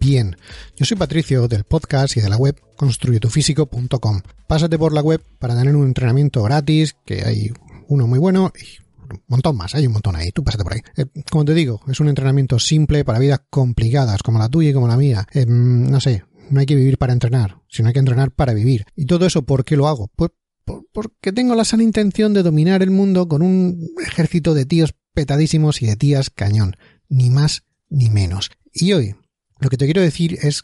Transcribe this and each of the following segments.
bien. Yo soy Patricio del podcast y de la web construyetufísico.com. Pásate por la web para tener un entrenamiento gratis, que hay uno muy bueno y un montón más, hay un montón ahí, tú pásate por ahí. Eh, como te digo, es un entrenamiento simple para vidas complicadas como la tuya y como la mía. Eh, no sé, no hay que vivir para entrenar, sino hay que entrenar para vivir. ¿Y todo eso por qué lo hago? Pues porque tengo la sana intención de dominar el mundo con un ejército de tíos petadísimos y de tías cañón. Ni más ni menos. Y hoy, lo que te quiero decir es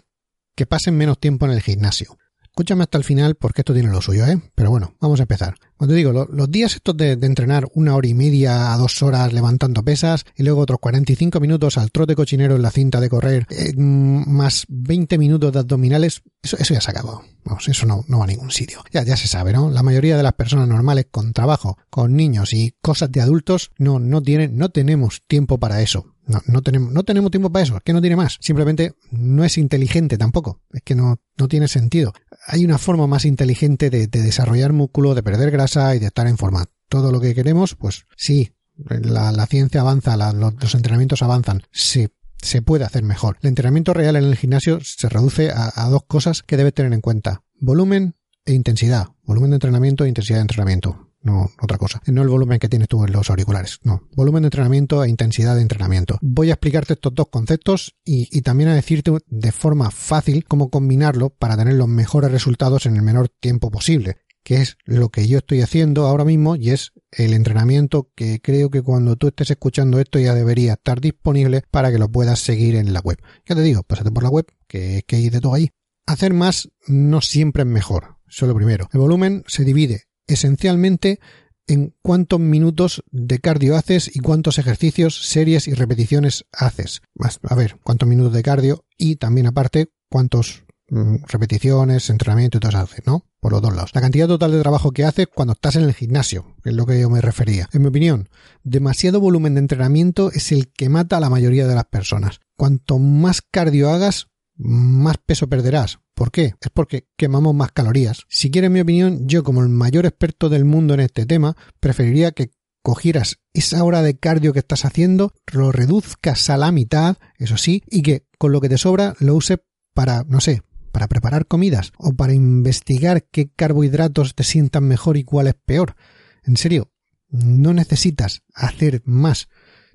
que pasen menos tiempo en el gimnasio. Escúchame hasta el final porque esto tiene lo suyo, ¿eh? Pero bueno, vamos a empezar. Cuando digo, los días estos de, entrenar una hora y media a dos horas levantando pesas y luego otros 45 minutos al trote cochinero en la cinta de correr, eh, más 20 minutos de abdominales, eso, eso ya se acabó. Vamos, eso no, no va a ningún sitio. Ya, ya se sabe, ¿no? La mayoría de las personas normales con trabajo, con niños y cosas de adultos, no, no tienen, no tenemos tiempo para eso. No, no, tenemos, no tenemos tiempo para eso, es que no tiene más. Simplemente no es inteligente tampoco, es que no, no tiene sentido. Hay una forma más inteligente de, desarrollar músculo, de perder grasa y de estar en forma. Todo lo que queremos, pues sí, la, ciencia avanza, los, entrenamientos avanzan, se, se puede hacer mejor. El entrenamiento real en el gimnasio se reduce a, a dos cosas que debes tener en cuenta. Volumen e intensidad. Volumen de entrenamiento e intensidad de entrenamiento no otra cosa. No el volumen que tienes tú en los auriculares, no. Volumen de entrenamiento e intensidad de entrenamiento. Voy a explicarte estos dos conceptos y, también a decirte de forma fácil cómo combinarlo para tener los mejores resultados en el menor tiempo posible que es lo que yo estoy haciendo ahora mismo y es el entrenamiento que creo que cuando tú estés escuchando esto ya debería estar disponible para que lo puedas seguir en la web. Ya te digo, pásate por la web, que, que hay de todo ahí. Hacer más no siempre es mejor, eso es lo primero. El volumen se divide esencialmente en cuántos minutos de cardio haces y cuántos ejercicios, series y repeticiones haces. A ver, cuántos minutos de cardio y también aparte cuántos mm, repeticiones, entrenamiento y todo eso haces, ¿no? Por los dos lados. La cantidad total de trabajo que haces cuando estás en el gimnasio, que es lo que yo me refería. En mi opinión, demasiado volumen de entrenamiento es el que mata a la mayoría de las personas. Cuanto más cardio hagas, más peso perderás. ¿Por qué? Es porque quemamos más calorías. Si quieres mi opinión, yo como el mayor experto del mundo en este tema, preferiría que cogieras esa hora de cardio que estás haciendo, lo reduzcas a la mitad, eso sí, y que con lo que te sobra lo uses para, no sé, para preparar comidas o para investigar qué carbohidratos te sientan mejor y cuál es peor. En serio, no necesitas hacer más,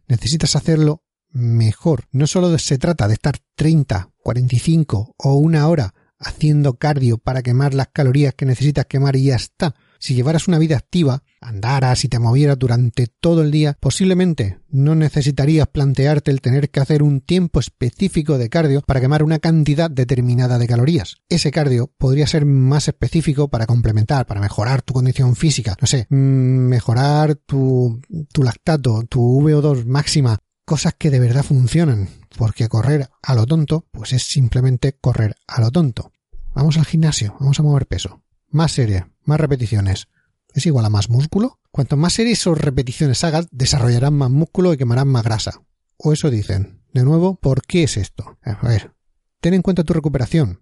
necesitas hacerlo mejor. No solo se trata de estar 30, 45 o una hora haciendo cardio para quemar las calorías que necesitas quemar y ya está. Si llevaras una vida activa, andaras y te movieras durante todo el día, posiblemente no necesitarías plantearte el tener que hacer un tiempo específico de cardio para quemar una cantidad determinada de calorías. Ese cardio podría ser más específico para complementar, para mejorar tu condición física, no sé, mm, mejorar tu, tu lactato, tu VO2 máxima, cosas que de verdad funcionan, porque correr a lo tonto, pues es simplemente correr a lo tonto. Vamos al gimnasio, vamos a mover peso. Más serie, más repeticiones. ¿Es igual a más músculo? Cuanto más series o repeticiones hagas, desarrollarás más músculo y quemarás más grasa. O eso dicen. De nuevo, ¿por qué es esto? A ver, ten en cuenta tu recuperación.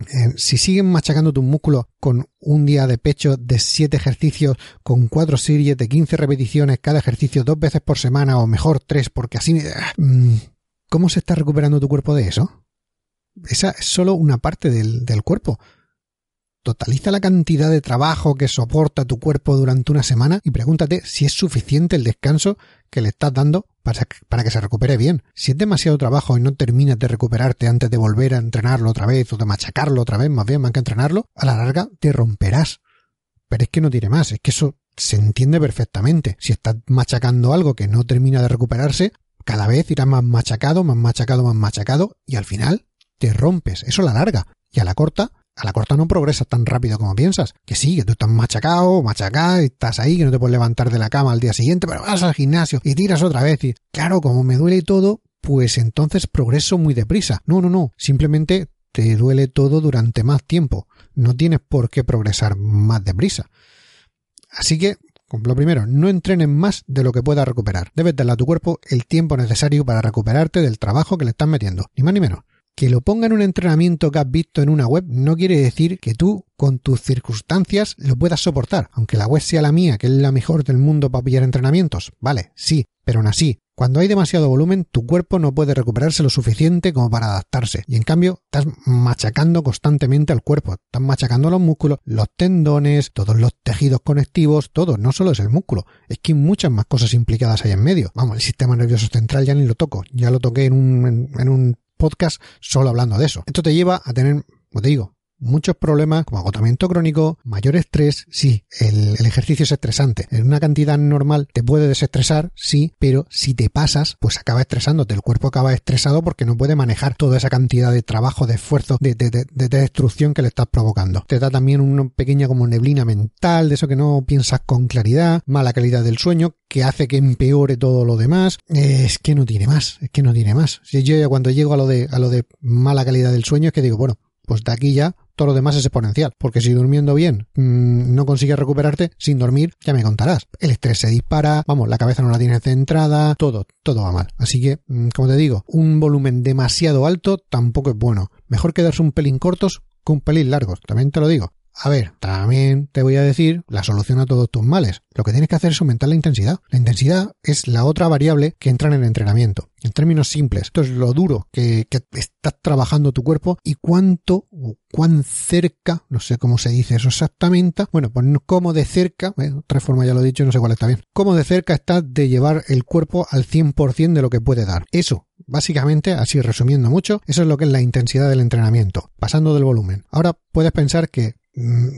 Eh, si siguen machacando tu músculo con un día de pecho de 7 ejercicios, con 4 series de 15 repeticiones cada ejercicio dos veces por semana o mejor tres, porque así... Mm, ¿Cómo se está recuperando tu cuerpo de eso? Esa es solo una parte del, del cuerpo. Totaliza la cantidad de trabajo que soporta tu cuerpo durante una semana y pregúntate si es suficiente el descanso que le estás dando para, para, que se recupere bien. Si es demasiado trabajo y no terminas de recuperarte antes de volver a entrenarlo otra vez o de machacarlo otra vez, más bien más que entrenarlo, a la larga te romperás. Pero es que no tiene más, es que eso se entiende perfectamente. Si estás machacando algo que no termina de recuperarse, cada vez irás más machacado, más machacado, más machacado y al final te rompes. Eso la larga. Y a la corta, a la corta no progresas tan rápido como piensas. Que sí, que tú estás machacado, machacado, y estás ahí, que no te puedes levantar de la cama al día siguiente, pero vas al gimnasio y tiras otra vez. Y claro, como me duele todo, pues entonces progreso muy deprisa. No, no, no. Simplemente te duele todo durante más tiempo. No tienes por qué progresar más deprisa. Así que lo primero, no entrenes más de lo que puedas recuperar. Debes darle a tu cuerpo el tiempo necesario para recuperarte del trabajo que le estás metiendo, ni más ni menos. Que lo ponga en un entrenamiento que has visto en una web no quiere decir que tú, con tus circunstancias, lo puedas soportar. Aunque la web sea la mía, que es la mejor del mundo para pillar entrenamientos. Vale, sí, pero aún así, Cuando hay demasiado volumen, tu cuerpo no puede recuperarse lo suficiente como para adaptarse. Y en cambio, estás machacando constantemente al cuerpo. Estás machacando los músculos, los tendones, todos los tejidos conectivos, todo. No solo es el músculo. Es que hay muchas más cosas implicadas ahí en medio. Vamos, el sistema nervioso central ya ni lo toco. Ya lo toqué en un, en, un podcast solo hablando de eso. Esto te lleva a tener, como te digo, muchos problemas como agotamiento crónico, mayor estrés, sí, el, ejercicio es estresante. En una cantidad normal te puede desestresar, sí, pero si te pasas, pues acaba estresándote. El cuerpo acaba estresado porque no puede manejar toda esa cantidad de trabajo, de esfuerzo, de, destrucción que le estás provocando. Te da también una pequeña como neblina mental, de eso que no piensas con claridad, mala calidad del sueño, que hace que empeore todo lo demás. Es que no tiene más, es que no tiene más. Si yo ya cuando llego a lo de, a lo de mala calidad del sueño es que digo, bueno, pues de aquí ya todo lo demás es exponencial. Porque si durmiendo bien mmm, no consigues recuperarte, sin dormir, ya me contarás. El estrés se dispara, vamos, la cabeza no la tienes centrada, todo, todo va mal. Así que, mmm, como te digo, un volumen demasiado alto tampoco es bueno. Mejor quedarse un pelín cortos que un pelín largos, también te lo digo. A ver, también te voy a decir la solución a todos tus males. Lo que tienes que hacer es aumentar la intensidad. La intensidad es la otra variable que entra en el entrenamiento. En términos simples, esto es lo duro que, estás trabajando tu cuerpo y cuánto o cuán cerca, no sé cómo se dice eso exactamente, bueno, pues cómo de cerca, eh, otra forma ya lo he dicho, no sé cuál está bien, cómo de cerca estás de llevar el cuerpo al 100% de lo que puede dar. Eso, básicamente, así resumiendo mucho, eso es lo que es la intensidad del entrenamiento, pasando del volumen. Ahora puedes pensar que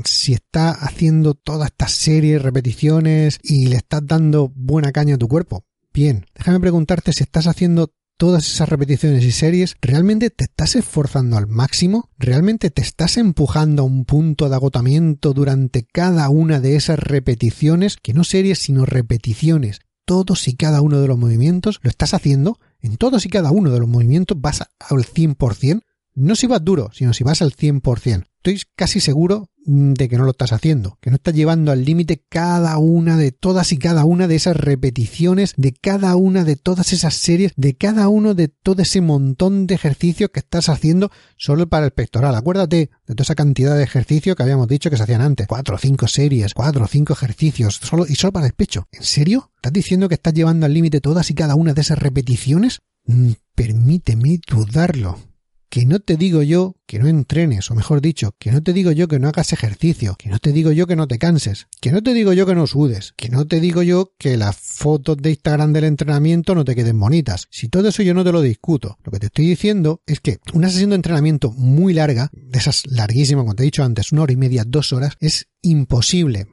si estás haciendo todas estas series, repeticiones y le estás dando buena caña a tu cuerpo. Bien, déjame preguntarte si estás haciendo todas esas repeticiones y series, ¿realmente te estás esforzando al máximo? ¿Realmente te estás empujando a un punto de agotamiento durante cada una de esas repeticiones? Que no series, sino repeticiones. Todos y cada uno de los movimientos lo estás haciendo. En todos y cada uno de los movimientos vas al 100%. No si vas duro, sino si vas al 100%. Estoy casi seguro mm, de que no lo estás haciendo, que no estás llevando al límite cada una de todas y cada una de esas repeticiones, de cada una de todas esas series, de cada uno de todo ese montón de ejercicios que estás haciendo solo para el pectoral. Acuérdate de toda esa cantidad de ejercicios que habíamos dicho que se hacían antes. Cuatro o cinco series, cuatro o cinco ejercicios, solo y solo para el pecho. ¿En serio? ¿Estás diciendo que estás llevando al límite todas y cada una de esas repeticiones? Mm, permíteme dudarlo que no te digo yo que no entrenes, o mejor dicho, que no te digo yo que no hagas ejercicio, que no te digo yo que no te canses, que no te digo yo que no sudes, que no te digo yo que las fotos de Instagram del entrenamiento no te queden bonitas. Si todo eso yo no te lo discuto, lo que te estoy diciendo es que una sesión de entrenamiento muy larga, de esas larguísimas, como te he dicho antes, una hora y media, dos horas, es imposible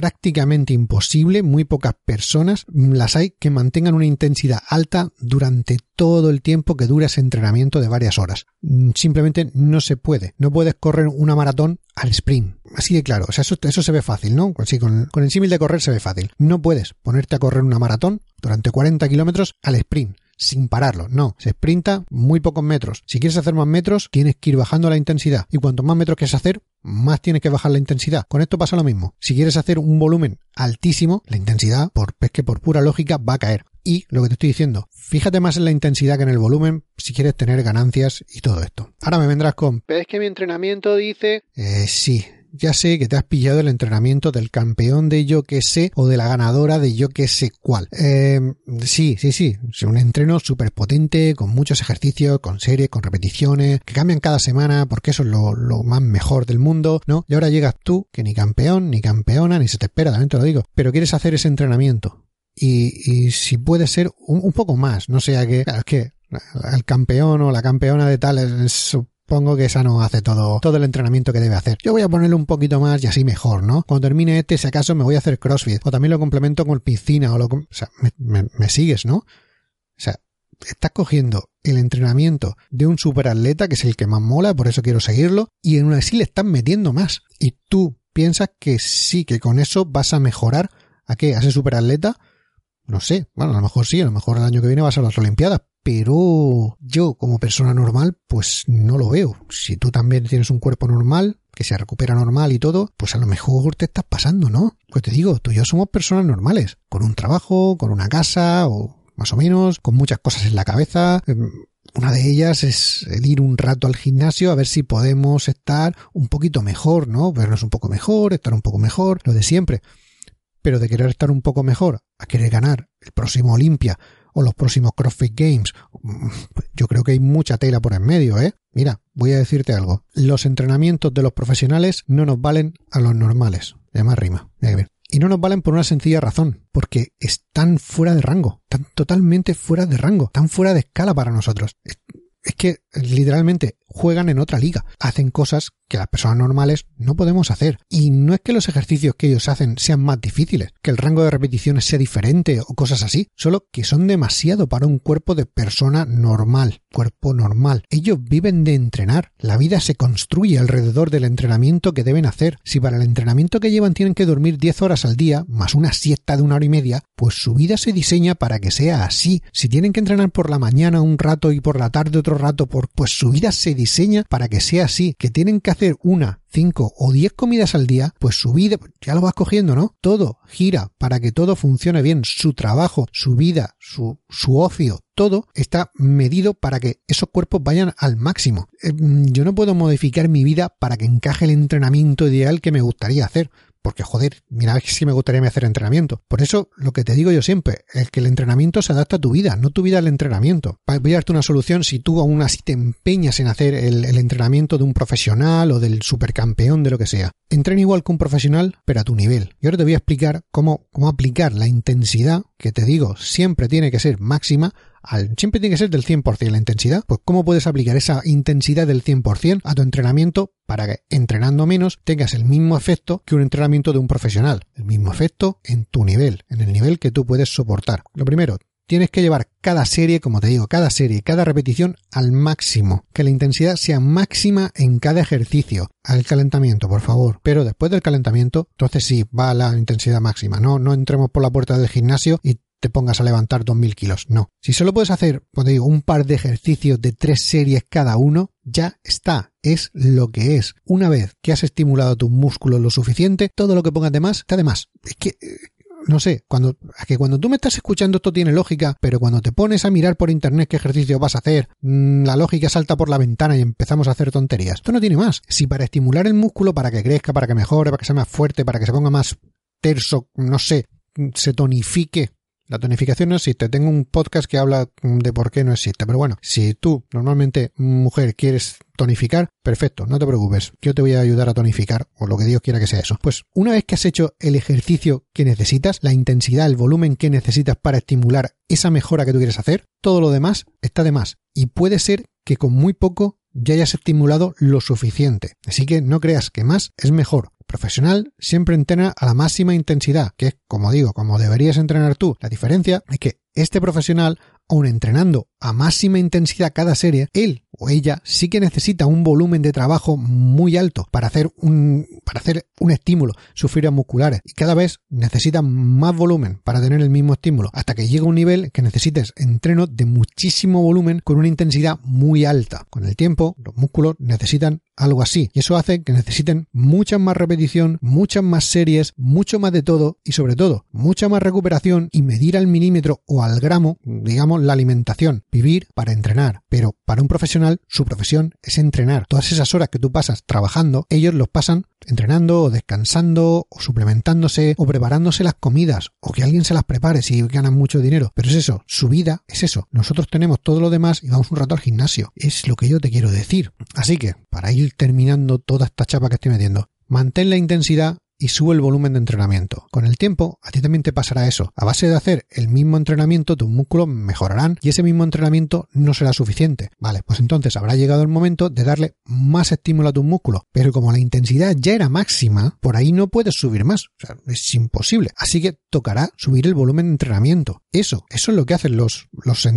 prácticamente imposible, muy pocas personas las hay que mantengan una intensidad alta durante todo el tiempo que dura ese entrenamiento de varias horas. Mm, simplemente no se puede. No puedes correr una maratón al sprint. Así de claro, o sea, eso, eso se ve fácil, ¿no? Sí, con, con el símil de correr se ve fácil. No puedes ponerte a correr una maratón durante 40 kilómetros al sprint sin pararlo. No, se sprinta muy pocos metros. Si quieres hacer más metros, tienes que ir bajando la intensidad. Y cuanto más metros quieres hacer, más tienes que bajar la intensidad. Con esto pasa lo mismo. Si quieres hacer un volumen altísimo, la intensidad, por, es que por pura lógica, va a caer. Y lo que te estoy diciendo, fíjate más en la intensidad que en el volumen si quieres tener ganancias y todo esto. Ahora me vendrás con, pero es que mi entrenamiento dice... Eh, sí, ya sé que te has pillado el entrenamiento del campeón de yo que sé o de la ganadora de yo que sé cuál. Eh, sí, sí, sí. Es un entreno súper potente, con muchos ejercicios, con series, con repeticiones, que cambian cada semana porque eso es lo, más mejor del mundo, ¿no? Y ahora llegas tú, que ni campeón, ni campeona, ni se te espera, también te lo digo, pero quieres hacer ese entrenamiento. Y, si puede ser un, poco más, no sea que, claro, es que el campeón o la campeona de tal es, Pongo que esa no hace todo, todo el entrenamiento que debe hacer. Yo voy a ponerle un poquito más y así mejor, ¿no? Cuando termine este, si acaso me voy a hacer CrossFit. O también lo complemento con piscina o lo... O sea, me, sigues, ¿no? O sea, estás cogiendo el entrenamiento de un superatleta, que es el que más mola, por eso quiero seguirlo, y en una sí le están metiendo más. Y tú piensas que sí, que con eso vas a mejorar a qué, a ese superatleta. No sé, bueno, a lo mejor sí, a lo mejor el año que viene vas a las Olimpiadas, pero yo como persona normal pues no lo veo. Si tú también tienes un cuerpo normal, que se recupera normal y todo, pues a lo mejor te estás pasando, ¿no? Pues te digo, tú y yo somos personas normales, con un trabajo, con una casa o más o menos, con muchas cosas en la cabeza. Em, una de ellas es ir un rato al gimnasio a ver si podemos estar un poquito mejor, ¿no? Vernos un poco mejor, estar un poco mejor, lo de siempre. Pero de querer estar un poco mejor a querer ganar el próximo Olimpia o los próximos CrossFit Games. Yo creo que hay mucha tela por en medio, ¿eh? Mira, voy a decirte algo. Los entrenamientos de los profesionales no nos valen a los normales. Además rima. Y no nos valen por una sencilla razón, porque están fuera de rango, están totalmente fuera de rango, están fuera de escala para nosotros. Es que literalmente juegan en otra liga, hacen cosas que las personas normales no podemos hacer. Y no es que los ejercicios que ellos hacen sean más difíciles, que el rango de repeticiones sea diferente o cosas así, solo que son demasiado para un cuerpo de persona normal, cuerpo normal. Ellos viven de entrenar, la vida se construye alrededor del entrenamiento que deben hacer. Si para el entrenamiento que llevan tienen que dormir 10 horas al día, más una siesta de una hora y media, pues su vida se diseña para que sea así. Si tienen que entrenar por la mañana un rato y por la tarde otro rato, pues su vida se diseña para que sea así, que tienen que hacer una, cinco o diez comidas al día, pues su vida, ya lo vas cogiendo, ¿no? Todo gira para que todo funcione bien, su trabajo, su vida, su, su ocio, todo está medido para que esos cuerpos vayan al máximo. Eh, yo no puedo modificar mi vida para que encaje el entrenamiento ideal que me gustaría hacer porque joder, mira si me gustaría hacer entrenamiento. Por eso lo que te digo yo siempre es que el entrenamiento se adapta a tu vida, no tu vida al entrenamiento. Voy a darte una solución si tú aún así te empeñas en hacer el, entrenamiento de un profesional o del supercampeón de lo que sea. Entrena igual que un profesional, pero a tu nivel. Y ahora te voy a explicar cómo, cómo aplicar la intensidad, que te digo, siempre tiene que ser máxima, al, siempre tiene que ser del 100% la intensidad. Pues ¿cómo puedes aplicar esa intensidad del 100% a tu entrenamiento para que entrenando menos tengas el mismo efecto que un entrenamiento de un profesional? El mismo efecto en tu nivel, en el nivel que tú puedes soportar. Lo primero, tienes que llevar cada serie, como te digo, cada serie, cada repetición al máximo. Que la intensidad sea máxima en cada ejercicio. Al calentamiento, por favor. Pero después del calentamiento, entonces sí, va a la intensidad máxima. No, no entremos por la puerta del gimnasio y te pongas a levantar 2.000 kilos. No. Si solo puedes hacer, pues digo, un par de ejercicios de tres series cada uno, ya está. Es lo que es. Una vez que has estimulado tus músculos lo suficiente, todo lo que pongas de más está de más. Es que, eh, no sé, cuando, que cuando tú me estás escuchando esto tiene lógica, pero cuando te pones a mirar por internet qué ejercicio vas a hacer, mm, la lógica salta por la ventana y empezamos a hacer tonterías. Esto no tiene más. Si para estimular el músculo, para que crezca, para que mejore, para que sea más fuerte, para que se ponga más terso, no sé, se tonifique la tonificación no existe. Tengo un podcast que habla de por qué no existe. Pero bueno, si tú normalmente, mujer, quieres tonificar, perfecto, no te preocupes. Yo te voy a ayudar a tonificar, o lo que Dios quiera que sea eso. Pues una vez que has hecho el ejercicio que necesitas, la intensidad, el volumen que necesitas para estimular esa mejora que tú quieres hacer, todo lo demás está de más. Y puede ser que con muy poco ya hayas estimulado lo suficiente. Así que no creas que más es mejor profesional siempre entrena a la máxima intensidad, que es, como digo, como deberías entrenar tú. La diferencia es que este profesional, aun entrenando a máxima intensidad cada serie, él o ella sí que necesita un volumen de trabajo muy alto para hacer un, para hacer un estímulo, sus fibras musculares, y cada vez necesita más volumen para tener el mismo estímulo, hasta que llega un nivel que necesites entreno de muchísimo volumen con una intensidad muy alta. Con el tiempo, los músculos necesitan algo así, y eso hace que necesiten mucha más repetición, muchas más series, mucho más de todo, y sobre todo, mucha más recuperación y medir al milímetro o al gramo, digamos, la alimentación vivir para entrenar, pero para un profesional su profesión es entrenar. Todas esas horas que tú pasas trabajando, ellos los pasan entrenando o descansando o suplementándose o preparándose las comidas o que alguien se las prepare si ganan mucho dinero. Pero es eso, su vida es eso. Nosotros tenemos todo lo demás y vamos un rato al gimnasio. Es lo que yo te quiero decir. Así que, para ir terminando toda esta chapa que estoy metiendo, mantén la intensidad y sube el volumen de entrenamiento. Con el tiempo, a ti también te pasará eso. A base de hacer el mismo entrenamiento, tus músculos mejorarán y ese mismo entrenamiento no será suficiente. Vale, pues entonces habrá llegado el momento de darle más estímulo a tus músculos. Pero como la intensidad ya era máxima, por ahí no puedes subir más. O sea, es imposible. Así que tocará subir el volumen de entrenamiento. Eso, eso es lo que hacen los, los,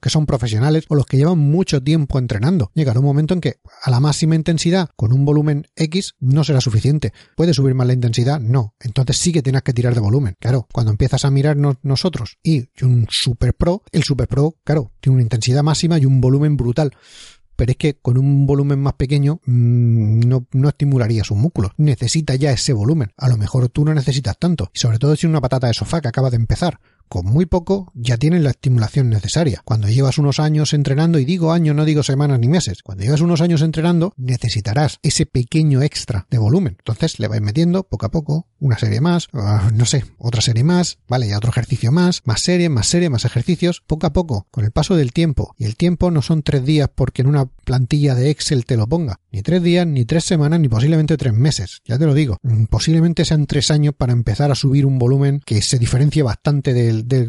que son profesionales o los que llevan mucho tiempo entrenando. Llegará un momento en que a la máxima intensidad, con un volumen X, no será suficiente. Puede subir más la intensidad, no. Entonces sí que tienes que tirar de volumen. Claro, cuando empiezas a mirarnos nosotros y un Super Pro, el Super Pro, claro, tiene una intensidad máxima y un volumen brutal pero es que con un volumen más pequeño mm, no, no estimularía sus músculos. Necesita ya ese volumen. A lo mejor tú no necesitas tanto. Y sobre todo si una patata de sofá que acaba de empezar. Con muy poco ya tienes la estimulación necesaria. Cuando llevas unos años entrenando, y digo años, no digo semanas ni meses, cuando llevas unos años entrenando, necesitarás ese pequeño extra de volumen. Entonces le vais metiendo poco a poco una serie más, uh, no sé, otra serie más, vale, ya otro ejercicio más, más serie, más serie, más ejercicios, poco a poco, con el paso del tiempo. Y el tiempo no son tres días porque en una plantilla de Excel te lo ponga, ni tres días, ni tres semanas, ni posiblemente tres meses. Ya te lo digo, mm, posiblemente sean tres años para empezar a subir un volumen que se diferencie bastante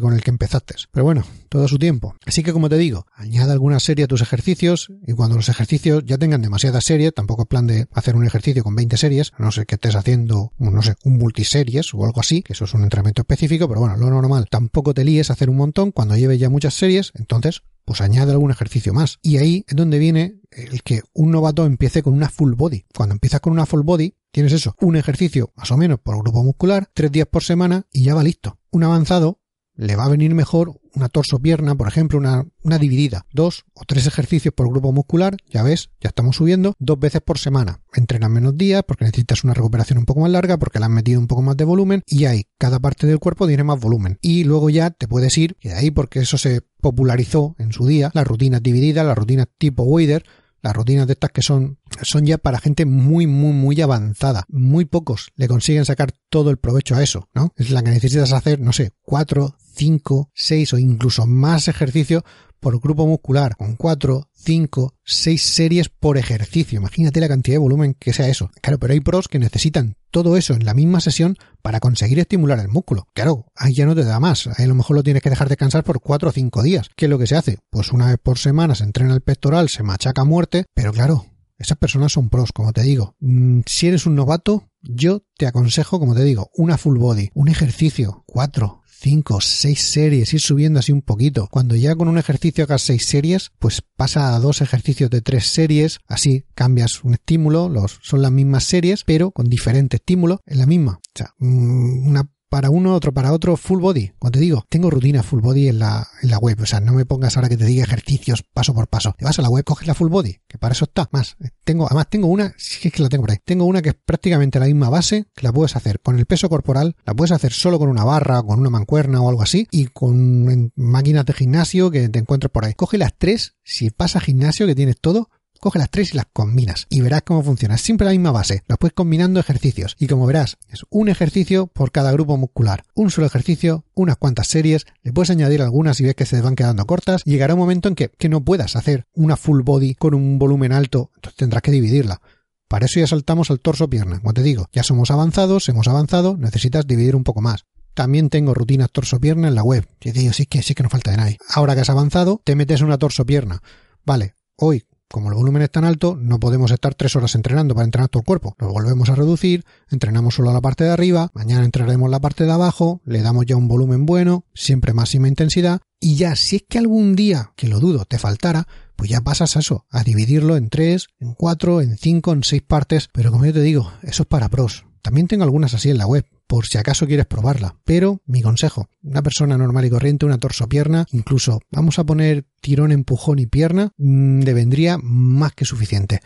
con el que empezaste. Pero bueno, todo su tiempo. Así que como te digo, añade alguna serie a tus ejercicios y cuando los ejercicios ya tengan demasiadas series, tampoco es plan de hacer un ejercicio con 20 series, no sé que estés haciendo, no sé, un multiseries o algo así, que eso es un entrenamiento específico, pero bueno, lo normal, tampoco te líes a hacer un montón cuando lleves ya muchas series, entonces pues añade algún ejercicio más. Y ahí es donde viene el que un novato empiece con una full body. Cuando empiezas con una full body, tienes eso, un ejercicio más o menos por grupo muscular, tres días por semana y ya va listo. Un avanzado le va a venir mejor una torso-pierna, por ejemplo, una, una, dividida. Dos o tres ejercicios por grupo muscular, ya ves, ya estamos subiendo, dos veces por semana. Entrenas menos días porque necesitas una recuperación un poco más larga, porque le has metido un poco más de volumen y ahí cada parte del cuerpo tiene más volumen. Y luego ya te puedes ir, y de ahí porque eso se popularizó en su día, las rutinas divididas, las rutinas tipo Wader, las rutinas de estas que son, son ya para gente muy, muy, muy avanzada. Muy pocos le consiguen sacar todo el provecho a eso, ¿no? Es la que necesitas hacer, no sé, cuatro, cinco, seis o incluso más ejercicios por grupo muscular, con 4, 5, 6 series por ejercicio. Imagínate la cantidad de volumen que sea eso. Claro, pero hay pros que necesitan todo eso en la misma sesión para conseguir estimular el músculo. Claro, ahí ya no te da más. Ahí a lo mejor lo tienes que dejar descansar por 4 o 5 días. ¿Qué es lo que se hace? Pues una vez por semana se entrena el pectoral, se machaca a muerte, pero claro, esas personas son pros, como te digo. Mm, si eres un novato, yo te aconsejo, como te digo, una full body, un ejercicio, 4, 5, 6 series, ir subiendo así un poquito. Cuando ya con un ejercicio hagas 6 series, pues pasa a dos ejercicios de 3 series, así cambias un estímulo, los, son las mismas series, pero con diferente estímulo, en la misma. O sea, mm, una para uno, otro para otro, full body. Cuando te digo, tengo rutina full body en la, en la web. O sea, no me pongas ahora que te diga ejercicios paso por paso. Te vas a la web, coges la full body, que para eso está. Más, tengo, además tengo una, si es que la tengo por ahí. Tengo una que es prácticamente la misma base, que la puedes hacer con el peso corporal, la puedes hacer solo con una barra, con una mancuerna o algo así, y con máquinas de gimnasio que te encuentres por ahí. Coge las tres, si pasa gimnasio que tienes todo, coge las tres y las combinas y verás cómo funciona. Siempre la misma base. Las puedes combinando ejercicios y como verás, es un ejercicio por cada grupo muscular. Un solo ejercicio, unas cuantas series, le puedes añadir algunas y ves que se van quedando cortas. Llegará un momento en que, que no puedas hacer una full body con un volumen alto, entonces tendrás que dividirla. Para eso ya saltamos al torso-pierna. Como te digo, ya somos avanzados, hemos avanzado, necesitas dividir un poco más. También tengo rutinas torso-pierna en la web. Y te digo, sí que, sí que no falta de nadie. Ahora que has avanzado, te metes una torso-pierna. Vale, hoy como el volumen es tan alto, no podemos estar tres horas entrenando para entrenar todo el cuerpo. Lo volvemos a reducir, entrenamos solo la parte de arriba, mañana entrenaremos la parte de abajo, le damos ya un volumen bueno, siempre máxima intensidad, y ya si es que algún día, que lo dudo, te faltara, pues ya pasas a eso, a dividirlo en tres, en cuatro, en cinco, en seis partes, pero como yo te digo, eso es para pros. También tengo algunas así en la web, por si acaso quieres probarla. Pero mi consejo, una persona normal y corriente, una torso-pierna, incluso vamos a poner tirón, empujón y pierna, mm, le vendría más que suficiente.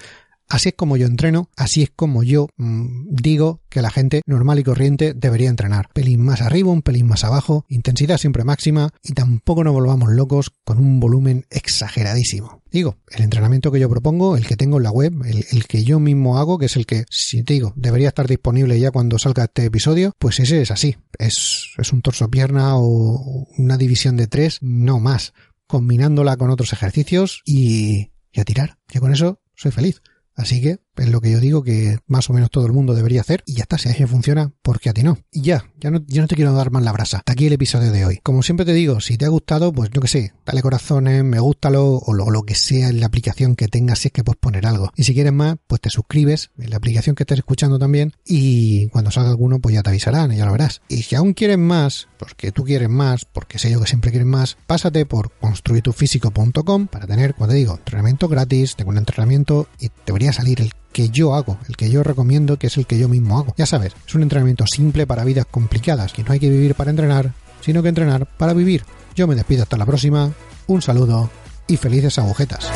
Así es como yo entreno, así es como yo mmm, digo que la gente normal y corriente debería entrenar. Pelín más arriba, un pelín más abajo, intensidad siempre máxima y tampoco nos volvamos locos con un volumen exageradísimo. Digo, el entrenamiento que yo propongo, el que tengo en la web, el, que yo mismo hago, que es el que, si te digo, debería estar disponible ya cuando salga este episodio, pues ese es así. Es, un torso-pierna o una división de tres, no más, combinándola con otros ejercicios y, y a tirar. Que con eso soy feliz. Así que es lo que yo digo que más o menos todo el mundo debería hacer y ya está, si a funciona, ¿por qué a ti no? Y ya, ya no, yo no te quiero dar más la brasa. Hasta aquí el episodio de hoy. Como siempre te digo, si te ha gustado, pues yo que sé, dale corazones, me gustalo o lo, que sea en la aplicación que tengas si es que puedes poner algo. Y si quieres más, pues te suscribes en la aplicación que estés escuchando también y cuando salga alguno, pues ya te avisarán y ya lo verás. Y si aún quieres más, porque tú quieres más, porque sé yo que siempre quieres más, pásate por construitufísico.com para tener, como te digo, entrenamiento gratis, tengo un entrenamiento y debería salir el que yo hago, el que yo recomiendo, que es el que yo mismo hago. Ya sabes, es un entrenamiento simple para vidas complicadas, que no hay que vivir para entrenar, sino que entrenar para vivir. Yo me despido hasta la próxima, un saludo y felices agujetas.